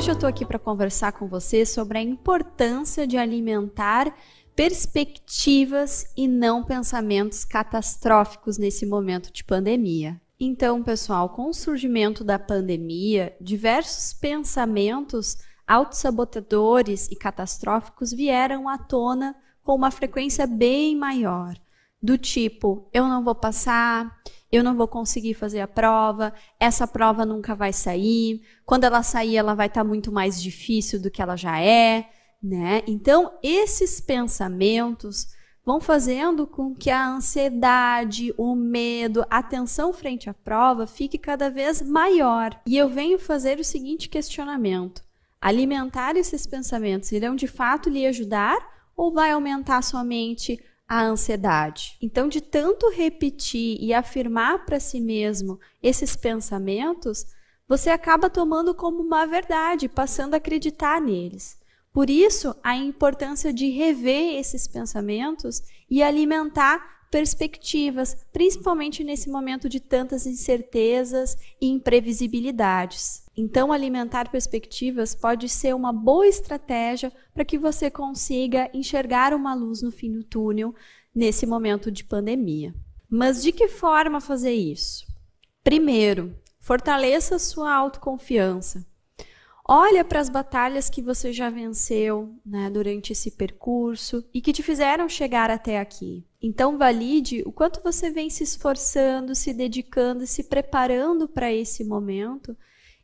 Hoje eu estou aqui para conversar com você sobre a importância de alimentar perspectivas e não pensamentos catastróficos nesse momento de pandemia. Então, pessoal, com o surgimento da pandemia, diversos pensamentos autossabotadores e catastróficos vieram à tona com uma frequência bem maior, do tipo: eu não vou passar, eu não vou conseguir fazer a prova, essa prova nunca vai sair, quando ela sair, ela vai estar tá muito mais difícil do que ela já é, né? Então, esses pensamentos vão fazendo com que a ansiedade, o medo, a tensão frente à prova fique cada vez maior. E eu venho fazer o seguinte questionamento: alimentar esses pensamentos irão de fato lhe ajudar ou vai aumentar somente a ansiedade. Então, de tanto repetir e afirmar para si mesmo esses pensamentos, você acaba tomando como uma verdade, passando a acreditar neles. Por isso, a importância de rever esses pensamentos e alimentar perspectivas, principalmente nesse momento de tantas incertezas e imprevisibilidades. Então, alimentar perspectivas pode ser uma boa estratégia para que você consiga enxergar uma luz no fim do túnel nesse momento de pandemia. Mas de que forma fazer isso? Primeiro, fortaleça sua autoconfiança. Olha para as batalhas que você já venceu né, durante esse percurso e que te fizeram chegar até aqui. Então, valide o quanto você vem se esforçando, se dedicando, se preparando para esse momento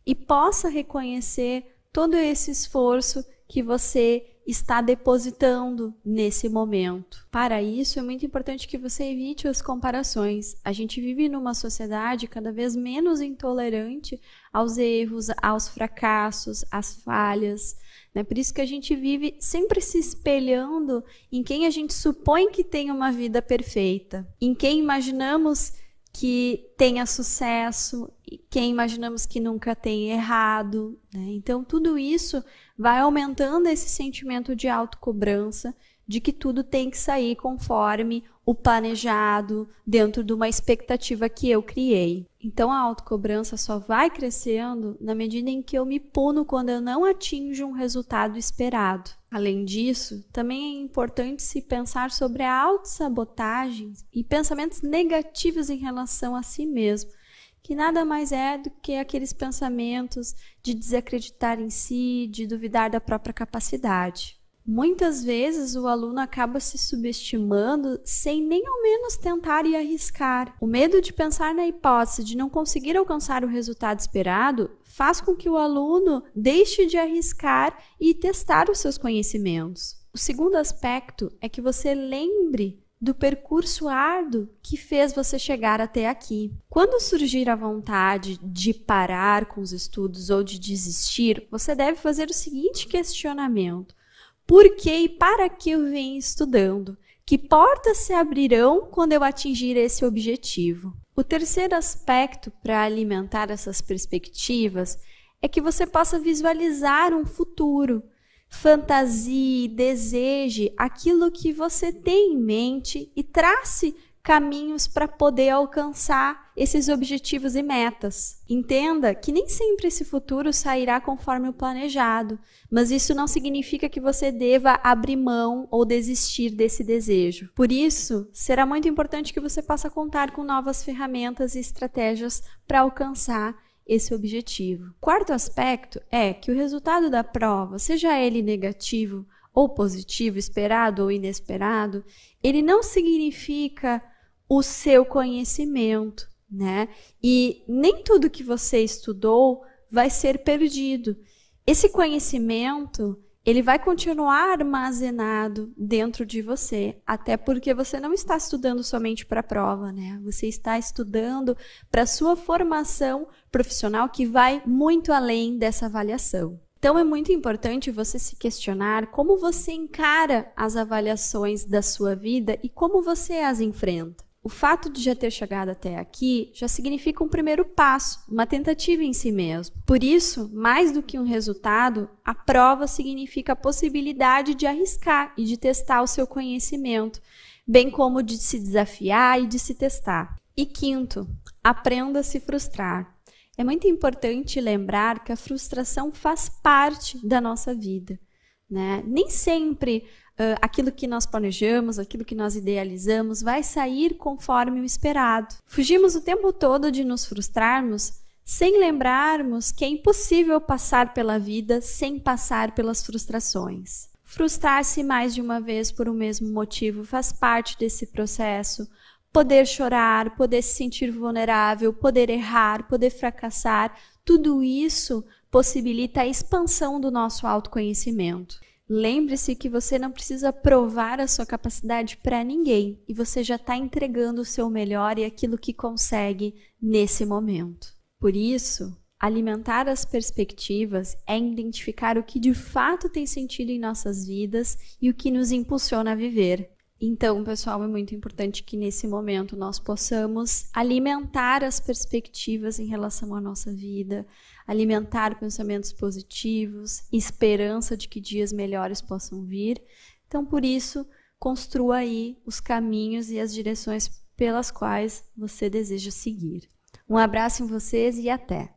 e possa reconhecer todo esse esforço que você está depositando nesse momento. Para isso, é muito importante que você evite as comparações. A gente vive numa sociedade cada vez menos intolerante aos erros, aos fracassos, às falhas. Né? Por isso que a gente vive sempre se espelhando em quem a gente supõe que tem uma vida perfeita, em quem imaginamos que tenha sucesso, quem imaginamos que nunca tem errado. Né? Então, tudo isso vai aumentando esse sentimento de autocobrança, de que tudo tem que sair conforme o planejado, dentro de uma expectativa que eu criei. Então a autocobrança só vai crescendo na medida em que eu me puno quando eu não atinjo um resultado esperado. Além disso, também é importante se pensar sobre a autossabotagem e pensamentos negativos em relação a si mesmo, que nada mais é do que aqueles pensamentos de desacreditar em si, de duvidar da própria capacidade. Muitas vezes o aluno acaba se subestimando sem nem ao menos tentar e arriscar. O medo de pensar na hipótese de não conseguir alcançar o resultado esperado faz com que o aluno deixe de arriscar e testar os seus conhecimentos. O segundo aspecto é que você lembre do percurso árduo que fez você chegar até aqui. Quando surgir a vontade de parar com os estudos ou de desistir, você deve fazer o seguinte questionamento: por que e para que eu venho estudando? Que portas se abrirão quando eu atingir esse objetivo? O terceiro aspecto para alimentar essas perspectivas é que você possa visualizar um futuro. Fantasie, deseje aquilo que você tem em mente e trace caminhos para poder alcançar esses objetivos e metas. Entenda que nem sempre esse futuro sairá conforme o planejado, mas isso não significa que você deva abrir mão ou desistir desse desejo. Por isso, será muito importante que você possa contar com novas ferramentas e estratégias para alcançar esse objetivo. Quarto aspecto é que o resultado da prova, seja ele negativo ou positivo, esperado ou inesperado, ele não significa o seu conhecimento, né? E nem tudo que você estudou vai ser perdido. Esse conhecimento, ele vai continuar armazenado dentro de você, até porque você não está estudando somente para a prova, né? Você está estudando para sua formação profissional que vai muito além dessa avaliação. Então é muito importante você se questionar como você encara as avaliações da sua vida e como você as enfrenta. O fato de já ter chegado até aqui já significa um primeiro passo, uma tentativa em si mesmo. Por isso, mais do que um resultado, a prova significa a possibilidade de arriscar e de testar o seu conhecimento, bem como de se desafiar e de se testar. E quinto, aprenda a se frustrar. É muito importante lembrar que a frustração faz parte da nossa vida. Né? Nem sempre uh, aquilo que nós planejamos, aquilo que nós idealizamos, vai sair conforme o esperado. Fugimos o tempo todo de nos frustrarmos sem lembrarmos que é impossível passar pela vida sem passar pelas frustrações. Frustrar-se mais de uma vez por um mesmo motivo faz parte desse processo. Poder chorar, poder se sentir vulnerável, poder errar, poder fracassar, tudo isso possibilita a expansão do nosso autoconhecimento. Lembre-se que você não precisa provar a sua capacidade para ninguém e você já está entregando o seu melhor e aquilo que consegue nesse momento. Por isso, alimentar as perspectivas é identificar o que de fato tem sentido em nossas vidas e o que nos impulsiona a viver. Então, pessoal, é muito importante que nesse momento nós possamos alimentar as perspectivas em relação à nossa vida, alimentar pensamentos positivos, esperança de que dias melhores possam vir. Então, por isso, construa aí os caminhos e as direções pelas quais você deseja seguir. Um abraço em vocês e até!